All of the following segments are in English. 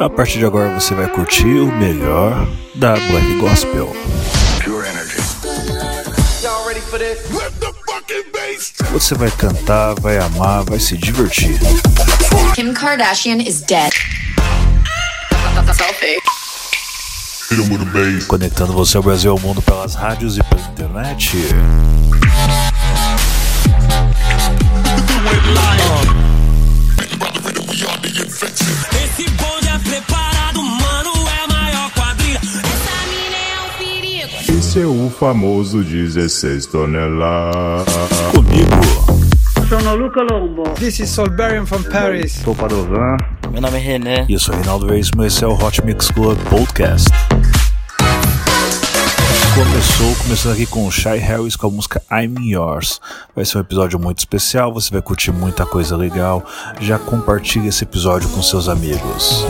A partir de agora você vai curtir o melhor da Black Gospel. Pure energy. Você vai cantar, vai amar, vai se divertir. Kim Kardashian is dead. Conectando você ao Brasil e ao mundo pelas rádios e pela internet. Famoso 16 toneladas. Comigo. Sono Luca Lombo. This is Solberian from Paris. Sou Padovan. Meu nome é René. E eu sou Reinaldo Reis, esse é o Hot Mix Club Podcast. Começou, começando aqui com o Shy Harris com a música I'm Yours. Vai ser um episódio muito especial, você vai curtir muita coisa legal. Já compartilhe esse episódio com seus amigos.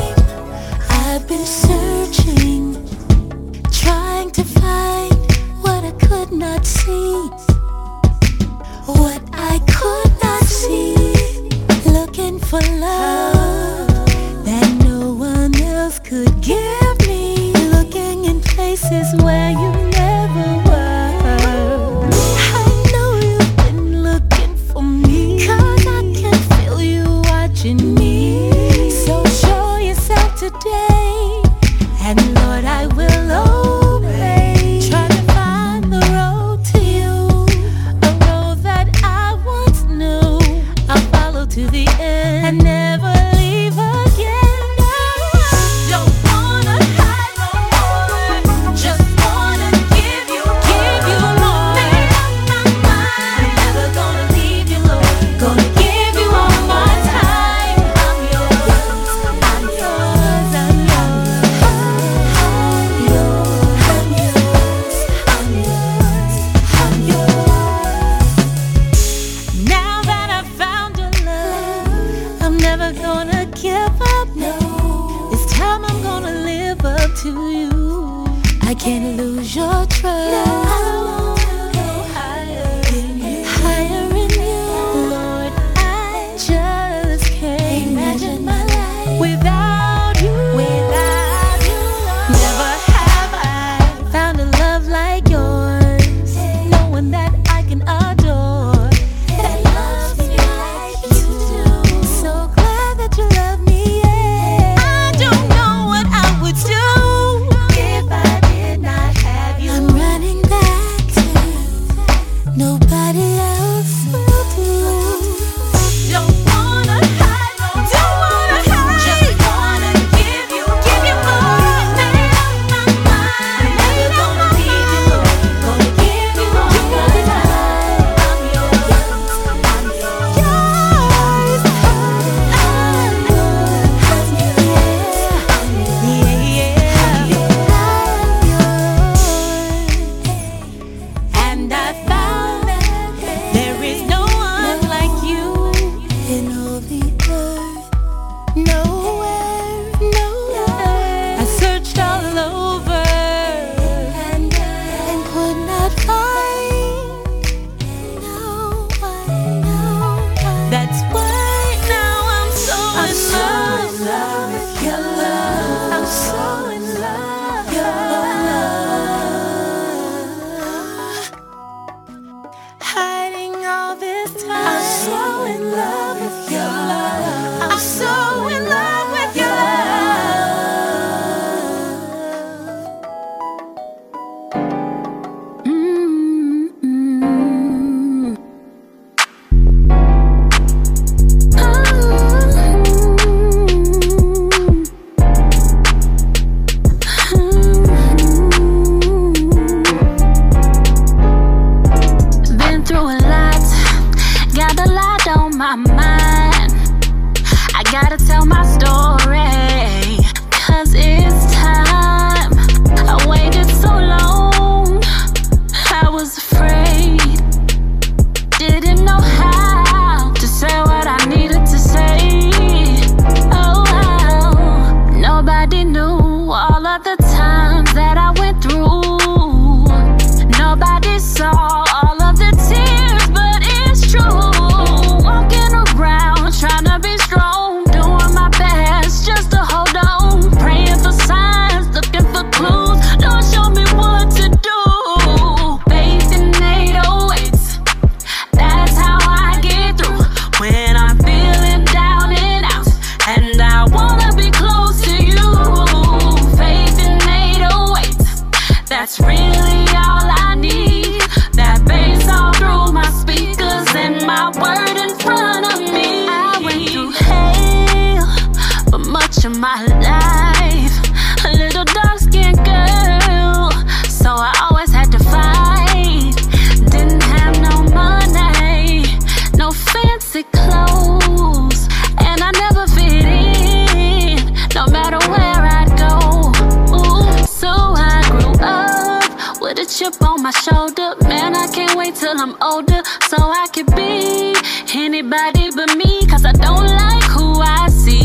shoulder. Man, I can't wait till I'm older so I can be anybody but me. Cause I don't like who I see.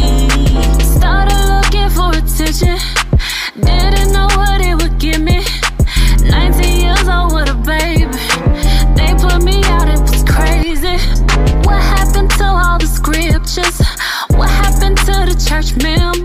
Started looking for attention, didn't know what it would give me. 19 years old with a baby, they put me out, it was crazy. What happened to all the scriptures? What happened to the church members?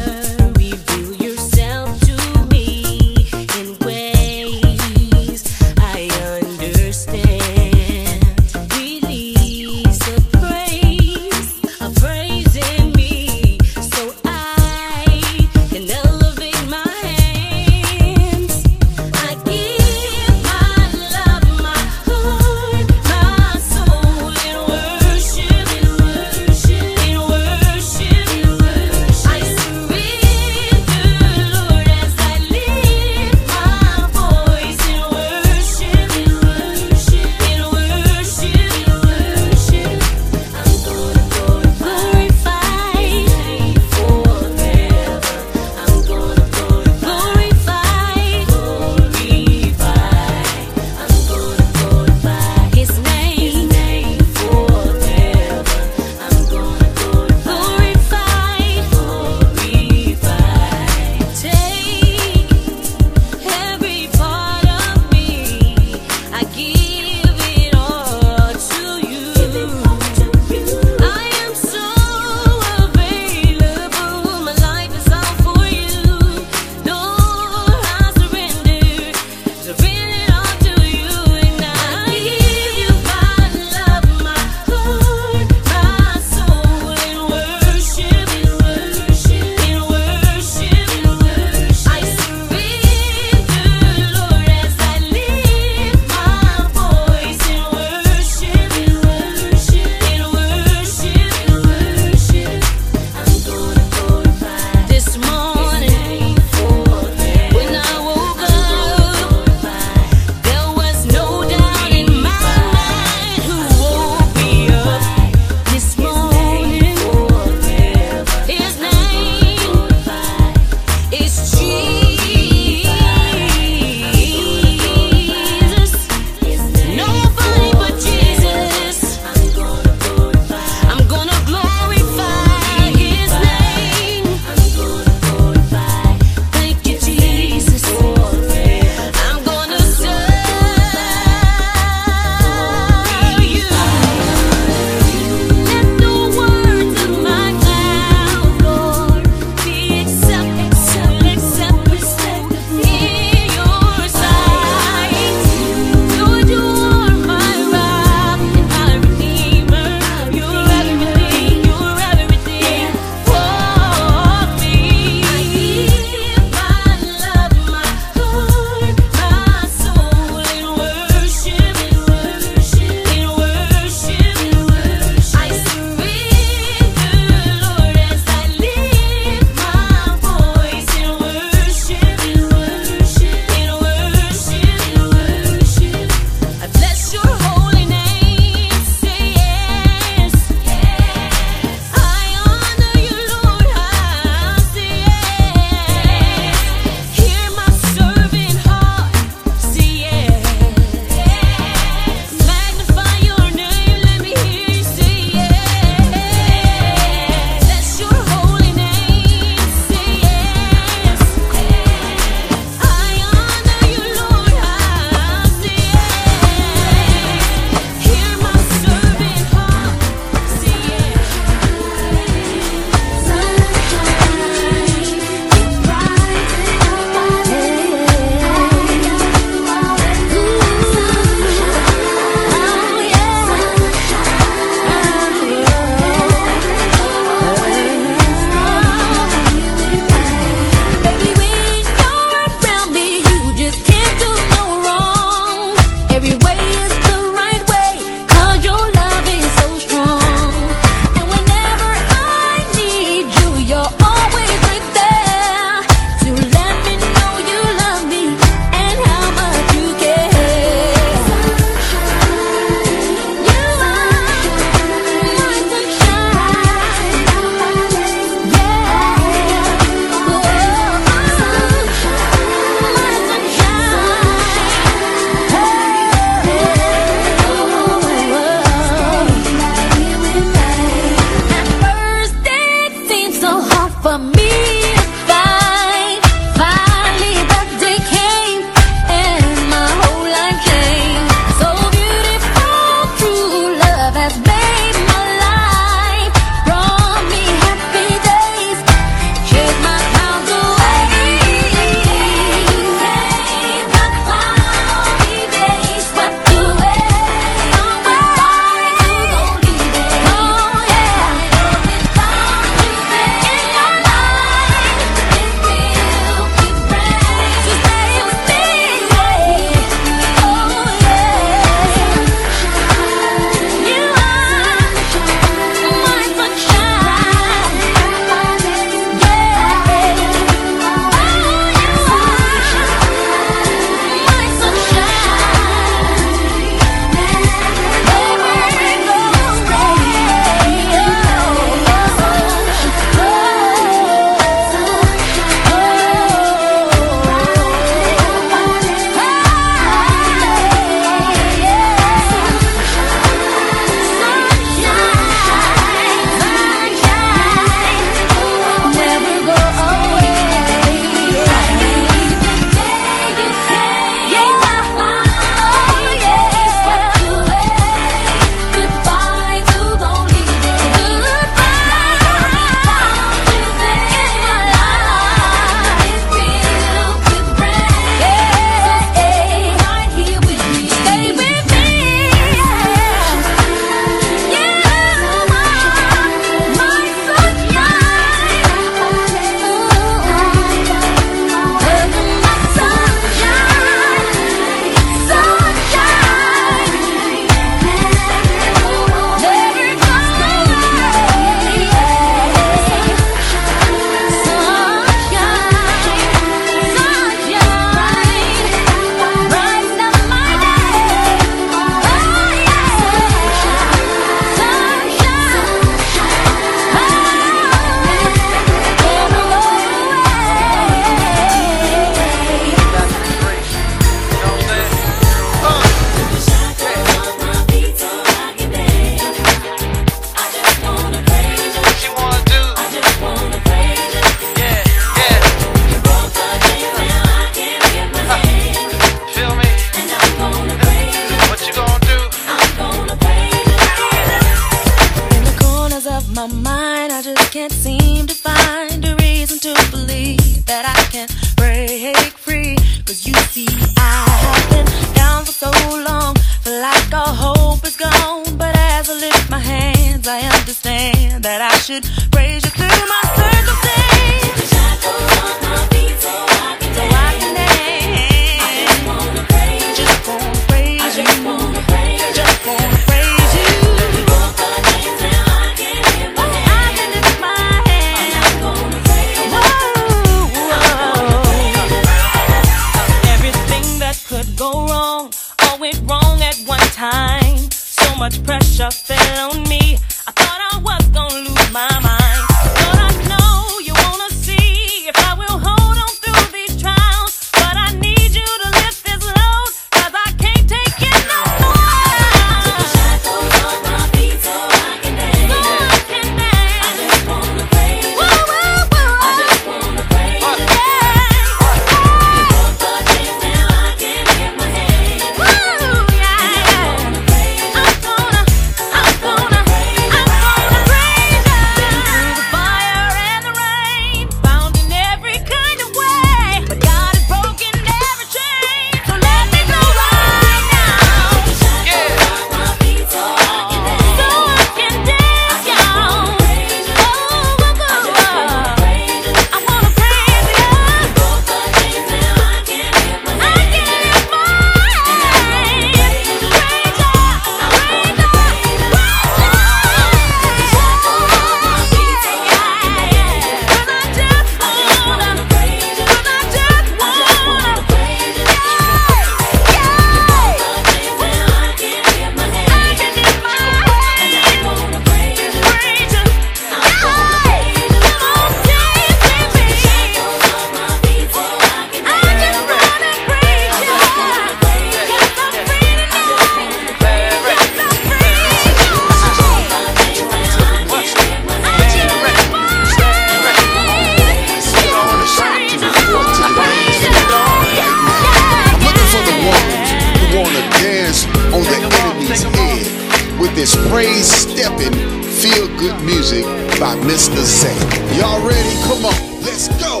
Music by Mr. Zay. Y'all ready? Come on, let's go.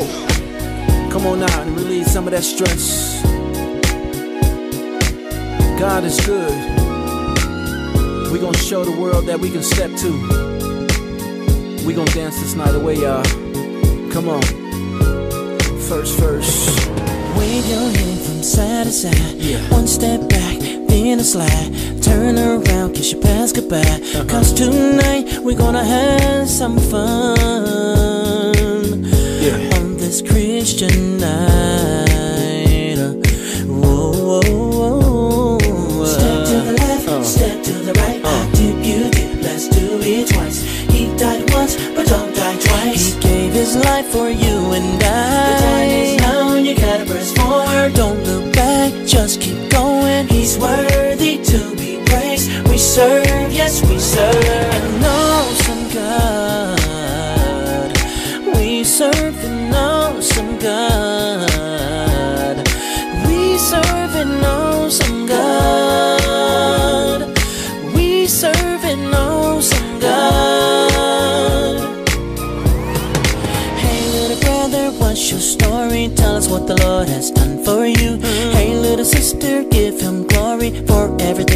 Come on out and release some of that stress. God is good. we gonna show the world that we can step to. we gonna dance this night away, y'all. Come on. First first. Wave your hand from side to side. Yeah. One step back, then a slide. Turn around, kiss your past goodbye. Uh-huh. Cause tonight we're gonna have some fun. Yeah. On this Christian night. Whoa, whoa, whoa. Step to the left, uh. step to the right. Uh. I dip, you dip, let's do it twice. He died once, but don't die twice. He gave his life for you and I. The time is now, you gotta press forward. Don't look back, just keep going. He's worthy serve, yes, we serve an awesome God. We serve an awesome God. We serve an awesome God. We serve an awesome God. Hey, little brother, what's your story? Tell us what the Lord has done for you. Hey, little sister, give him glory for everything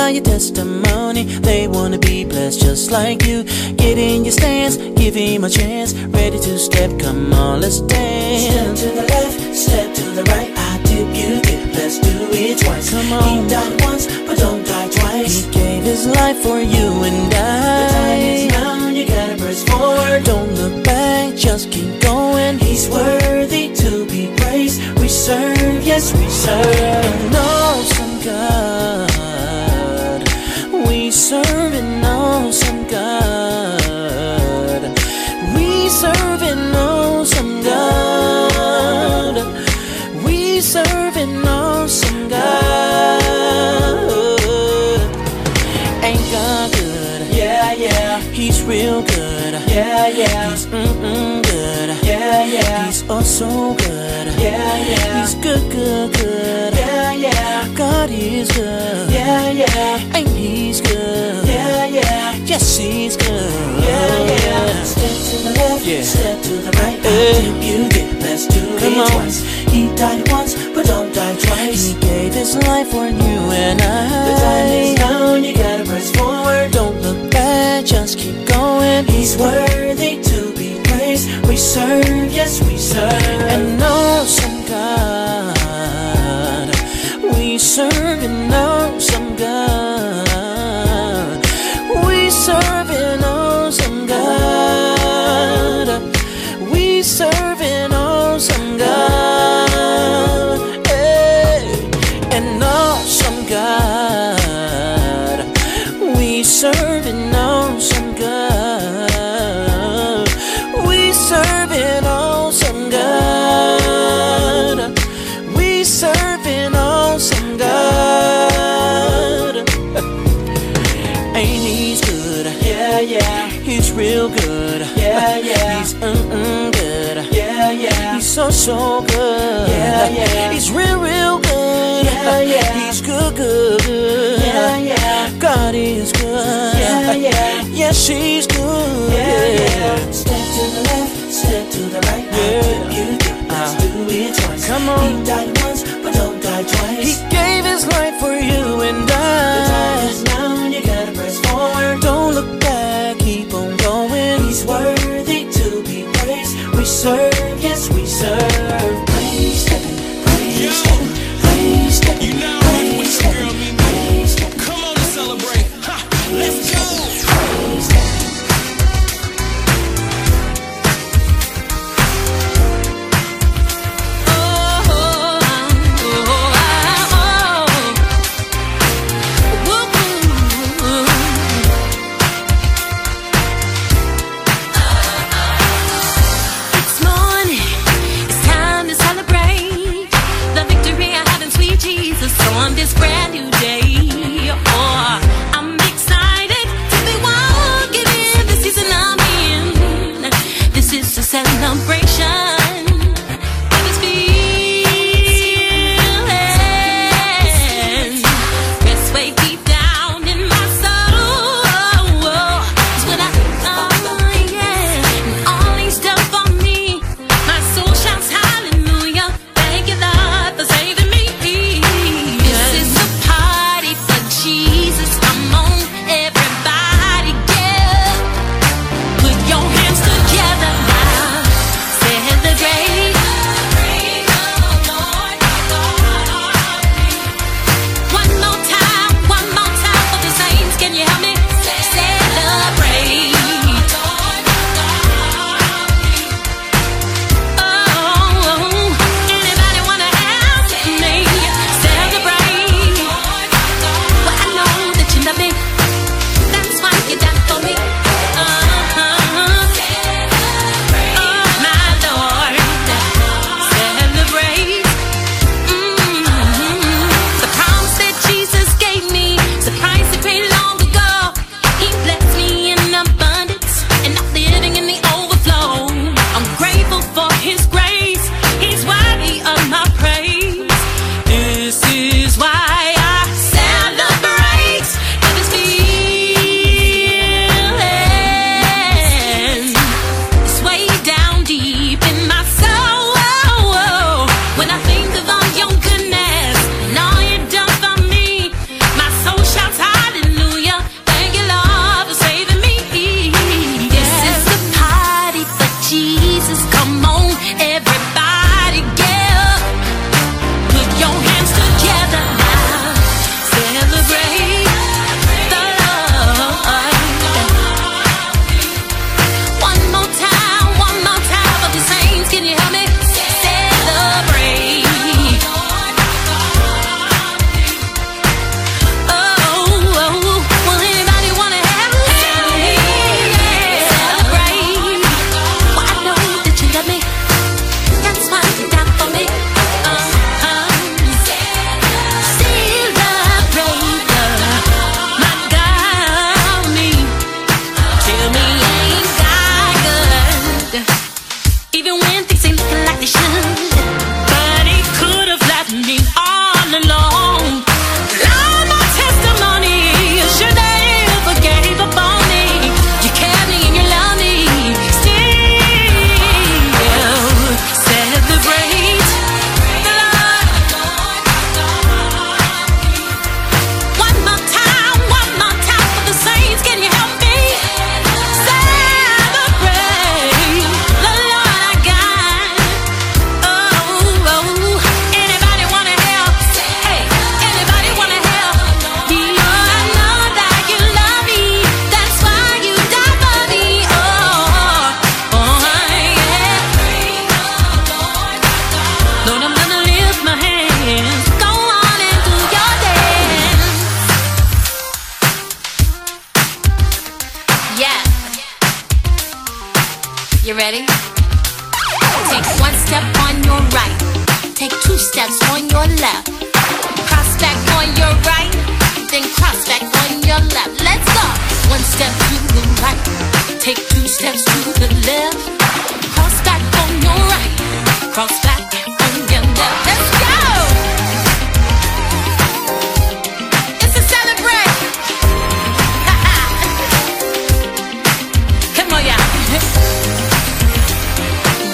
by your testimony. They wanna be blessed just like you. Get in your stance, give him a chance. Ready to step, come on, let's dance. Step to the left, step to the right. I dip, you dip, let's do it twice. Come on. He died once, but don't die twice. He gave his life for you and I. The time is now, you gotta press forward. Don't look back, just keep going. He's worthy to be praised. We serve, yes, we serve so good. Yeah, yeah. He's good, good, good. Yeah, yeah. God is good. Yeah, yeah. Ain't he's good? Yeah, yeah. Yes, he's good. Yeah, yeah. Step to the left, yeah. step to the right. Eh. I dip, you dip. Let's do Come it on. twice. He died once, but don't die twice. He gave his life for you and I. The time is now, you gotta press forward. Don't look back, just keep going. He's worthy to be praised. We serve, yes, we an awesome God. We serve an awesome God. Real good. Yeah, yeah. He's mm-mm good. Yeah, yeah. He's so, so good. Yeah, yeah. He's real, real good. Yeah, yeah. He's good, good. Yeah, yeah. God is good. Yeah, yeah. Yes, she's good. Yeah, yeah. Step to the left, step to the right. Yeah. You do, let's do it twice. Come on. He died once, but don't die twice. He gave his life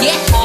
Yeah.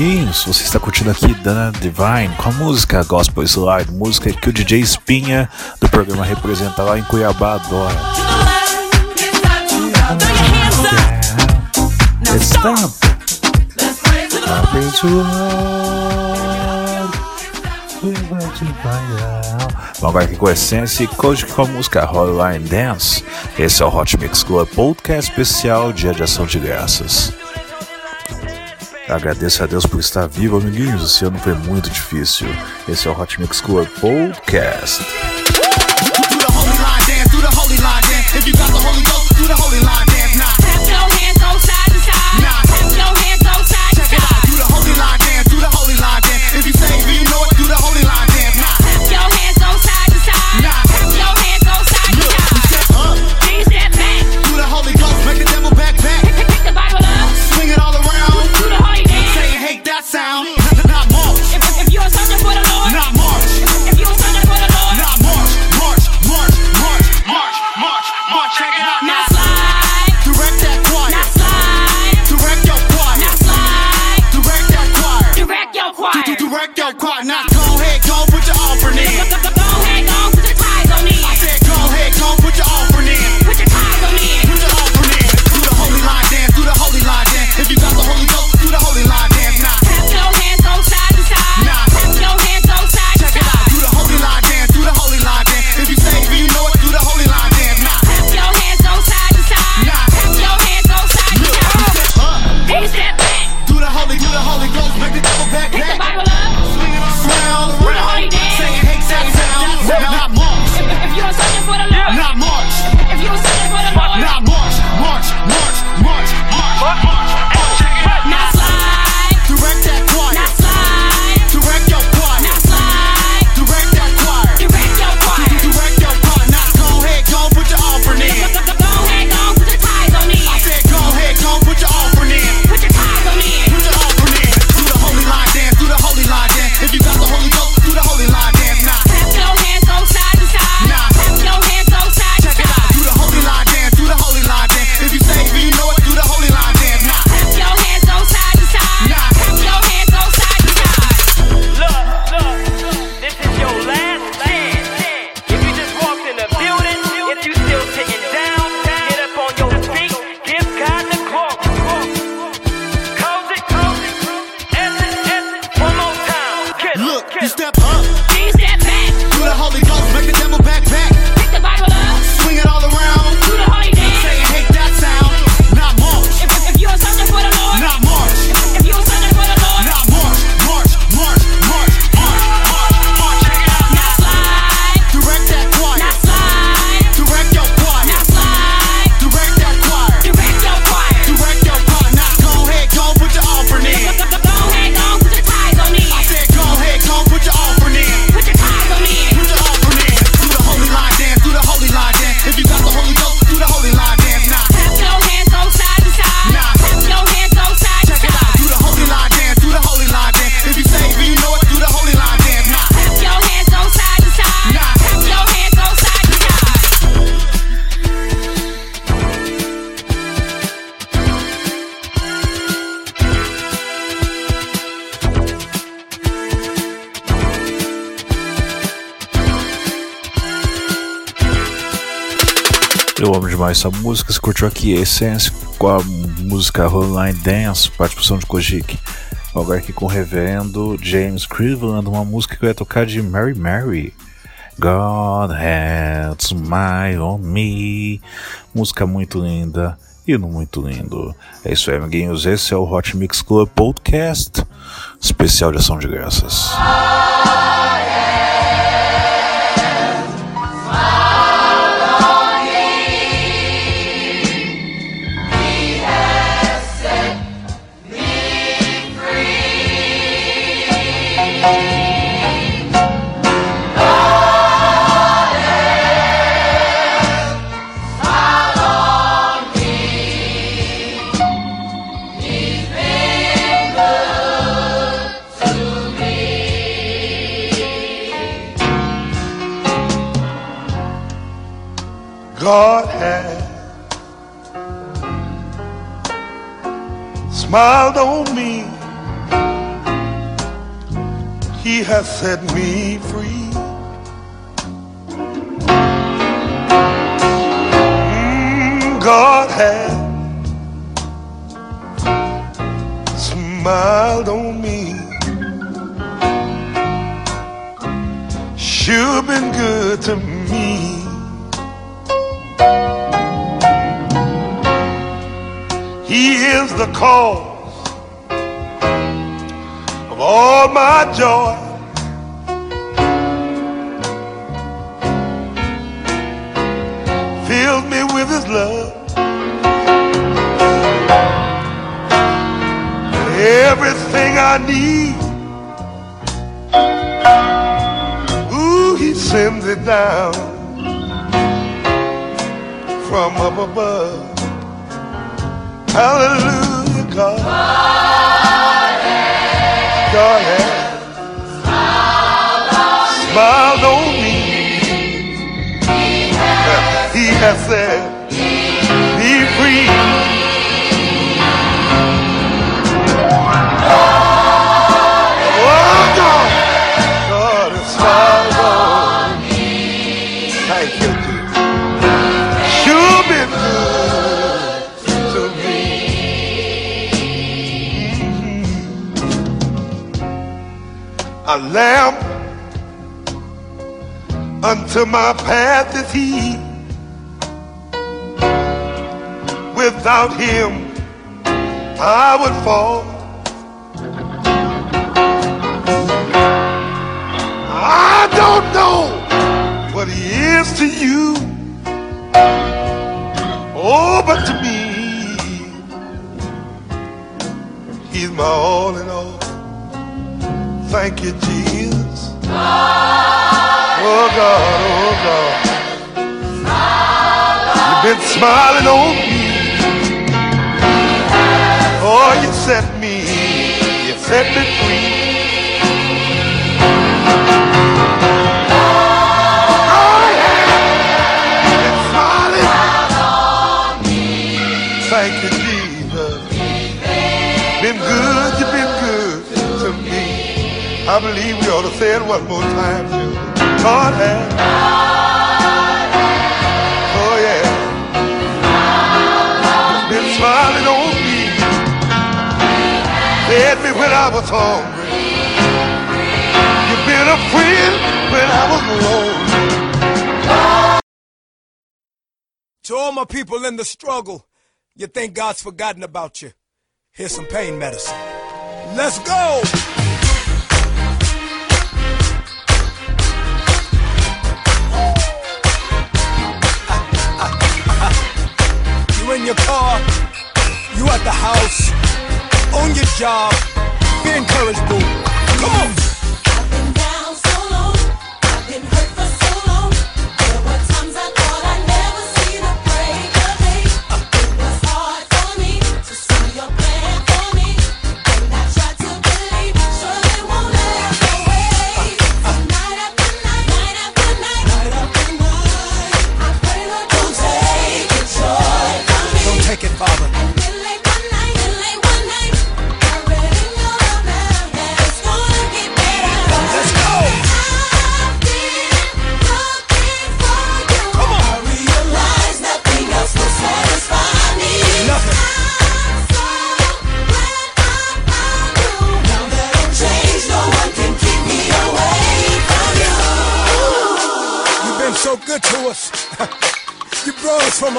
amiguinhos, você está curtindo aqui Dan Divine com a música Gospel Slide, música que o DJ Espinha do programa Representa lá em Cuiabá adora. Vamos agora aqui com a Essence e Coach com a música Hotline Dance. Esse é o Hot Mix Club Podcast especial Dia de Ação de Graças. Agradeço a Deus por estar vivo, amiguinhos. Esse ano foi muito difícil. Esse é o Hot Mix Club Podcast. Eu amo demais essa música. Você curtiu aqui Essence com a música Line Dance, participação de Kojik. Agora aqui com o reverendo James Cleveland, uma música que eu ia tocar de Mary Mary. God had smile on me. Música muito linda. Hino muito lindo. É isso aí, amiguinhos. Esse é o Hot Mix Club Podcast, especial de ação de graças. God has smiled on me. He has set me free. Mm, God has smiled on me. You've been good to me. He is the cause of all my joy. Fills me with his love. Everything I need. Ooh, he sends it down from up above. Hallelujah, God. God has smiled on me. He has said, be free. Lamp unto my path is he. Without him, I would fall. I don't know what he is to you. Oh, but to me, he's my all in all. Thank you, Jesus. Oh, God, oh, God. You've been smiling on me. Oh, you set me, you set me free. I believe we ought to say it one more time, too. God has. Oh, yeah. Been smiling on me. Fed me when I was hungry. You've been a friend when I was alone. To all my people in the struggle, you think God's forgotten about you. Here's some pain medicine. Let's go! Your car, you at the house, on your job, be encouraged, boo. Come on!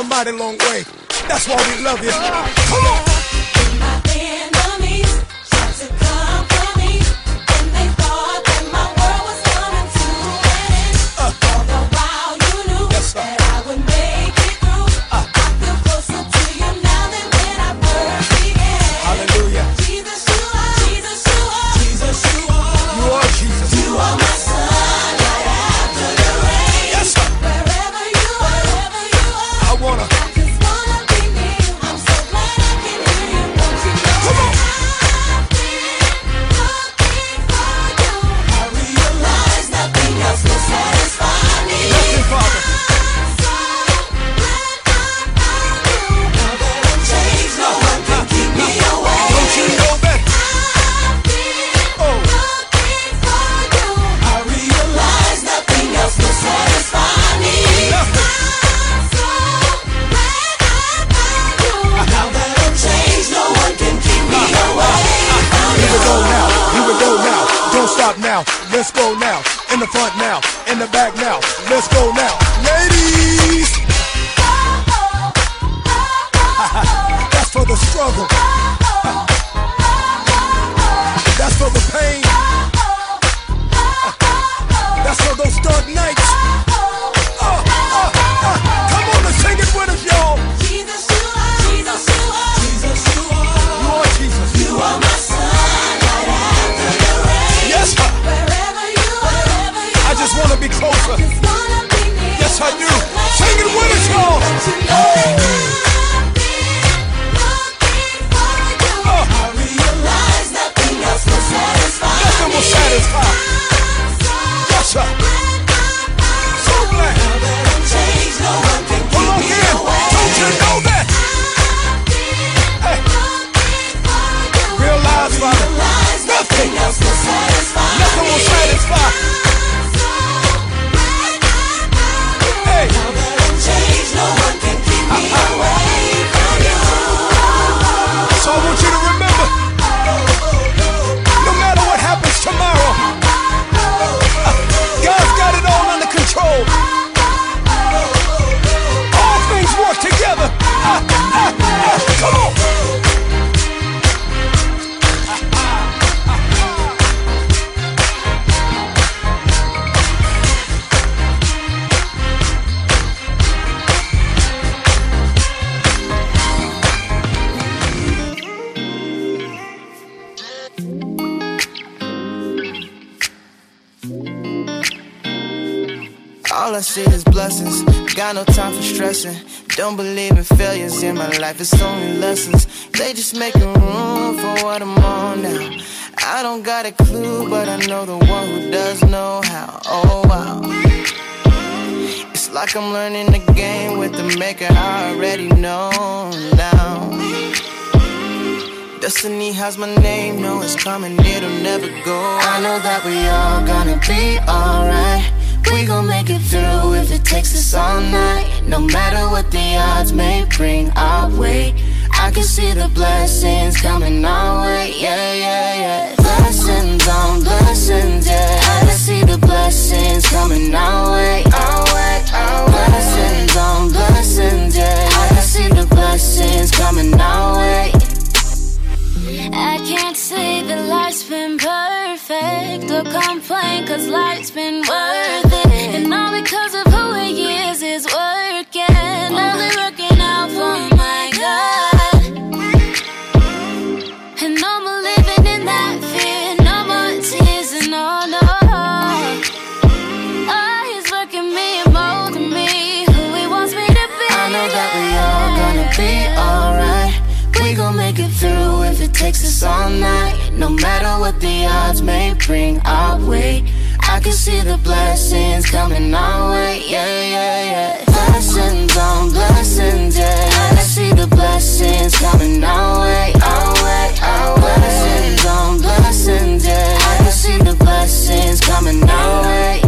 A mighty long way. That's why we love you. Come on. Don't believe in failures in my life. It's only lessons. They just making room for what I'm on now. I don't got a clue, but I know the one who does know how. Oh wow. It's like I'm learning the game with the maker I already know now. Destiny has my name, no, it's coming, it'll never go. I know that we all gonna be alright. We gon' make it through if it takes us all night. No matter what the odds may bring our way. I can see the blessings coming our way, yeah, yeah, yeah. Blessings on blessings, yeah. I can see the blessings coming our way, our way, our way. Blessings on blessings, yeah. I can see the blessings coming our way. Or complain cause life's been worth it. And all because of who he is is takes us all night. No matter what the odds may bring our way. I can see the blessings coming our way, yeah, yeah, yeah. Blessings on blessings, yeah. I can see the blessings coming our way, our way, our way. Blessings on blessings, yeah. I can see the blessings coming our way.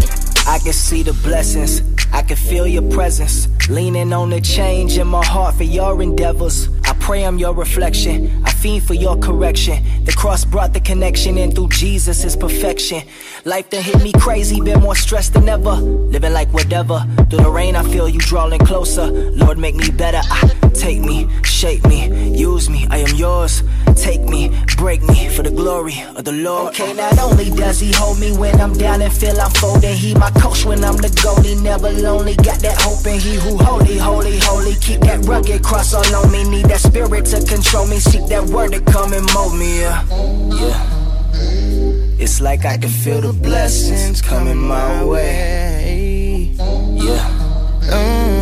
I can see the blessings. I can feel your presence. Leaning on the change in my heart for your endeavors. Pray I'm your reflection. I fiend for your correction. The cross brought the connection in through Jesus is perfection. Life done hit me crazy, been more stressed than ever. Living like whatever. Through the rain, I feel you drawing closer. Lord, make me better. I take me, shape me, use me. I am yours. Take me, break me for the glory of the Lord. Okay, not only does he hold me when I'm down and feel I'm folding, he my coach when I'm the goalie. Never lonely, got that hope in he who holy, holy, holy. Keep that rugged cross all on me. Need that spirit to control me. Seek that word to come and mold me. Yeah, yeah. It's like I can feel the blessings coming my way. Yeah. It's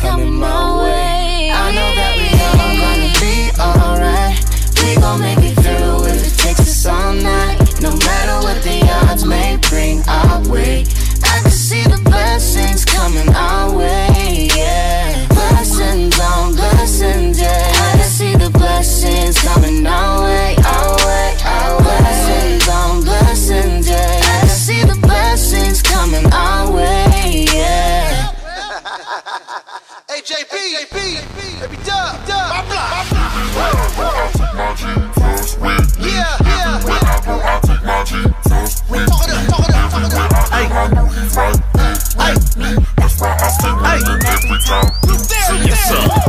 coming my way. I know that we all gonna be alright. We gon' make it through if it takes us all night. No matter what the odds may bring our way. I can see the blessings coming our way, yeah. Blessings on blessings, yeah. I can see the blessings coming our way, our way, our way. Blessings on blessings, yeah. I can see the blessings coming our way, JP, JP, baby dub, dub, my block. Yeah, yeah. Talk it up, talk it up, talk it up. Hey, hey, hey. You there, you there.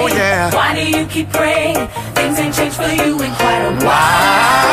Oh, yeah. Why do you keep praying? Things ain't changed for you in quite a while.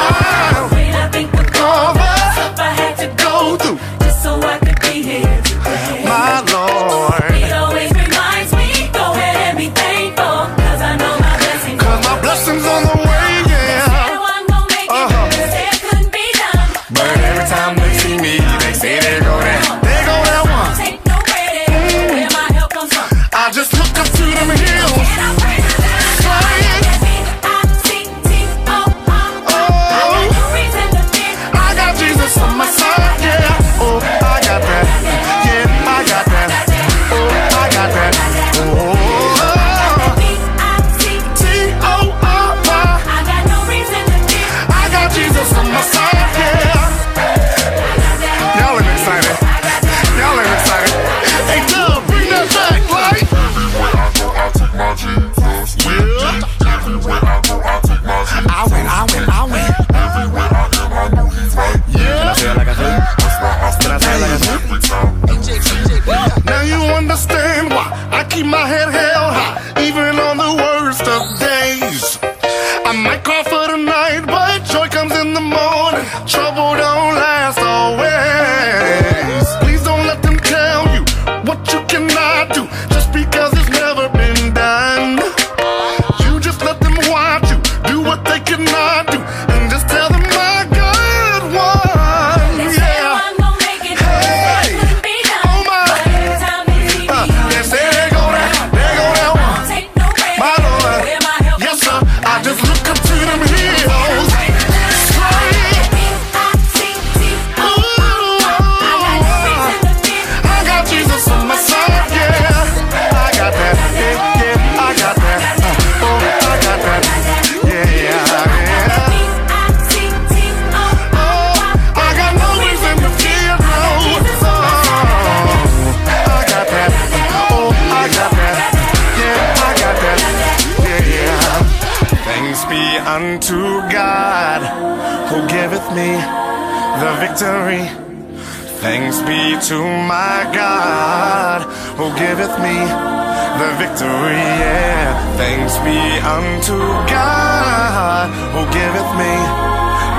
Unto God who giveth me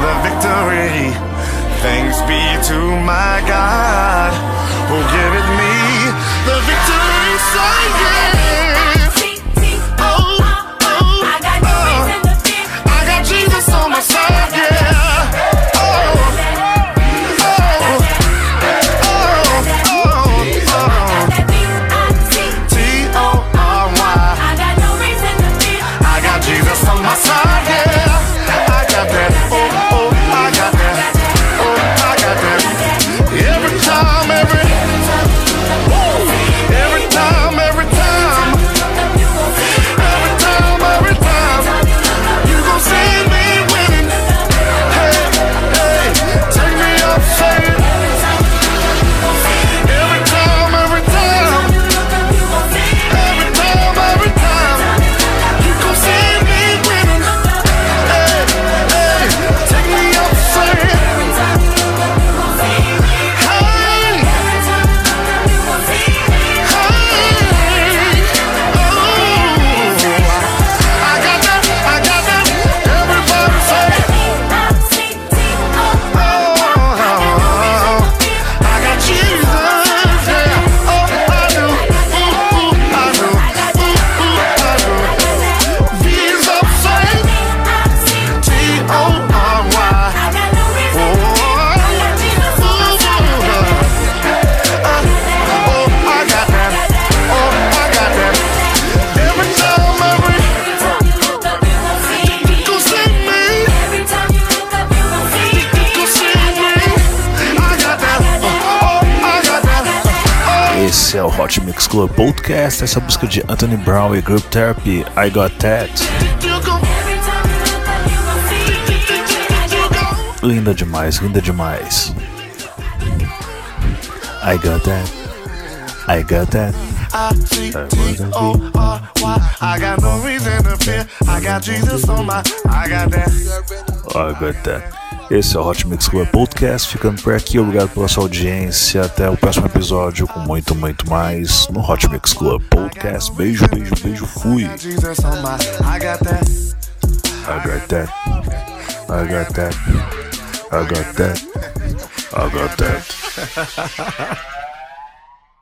the victory. Thanks be to my God who giveth me the victory. side, yeah. Podcast, essa música de Anthony Brown e Group Therapy, I Got That. Linda demais, linda demais. I got that. I got that. I-C-T-O-R-Y. I got no reason to fear. I got Jesus on my. I got that. I got that. Esse é o Hot Mix Club Podcast, ficando por aqui. Obrigado pela sua audiência. Até o próximo episódio com muito, muito mais no Hot Mix Club Podcast. Beijo, beijo, beijo. Fui. I got that. I got that. I got that. I got that.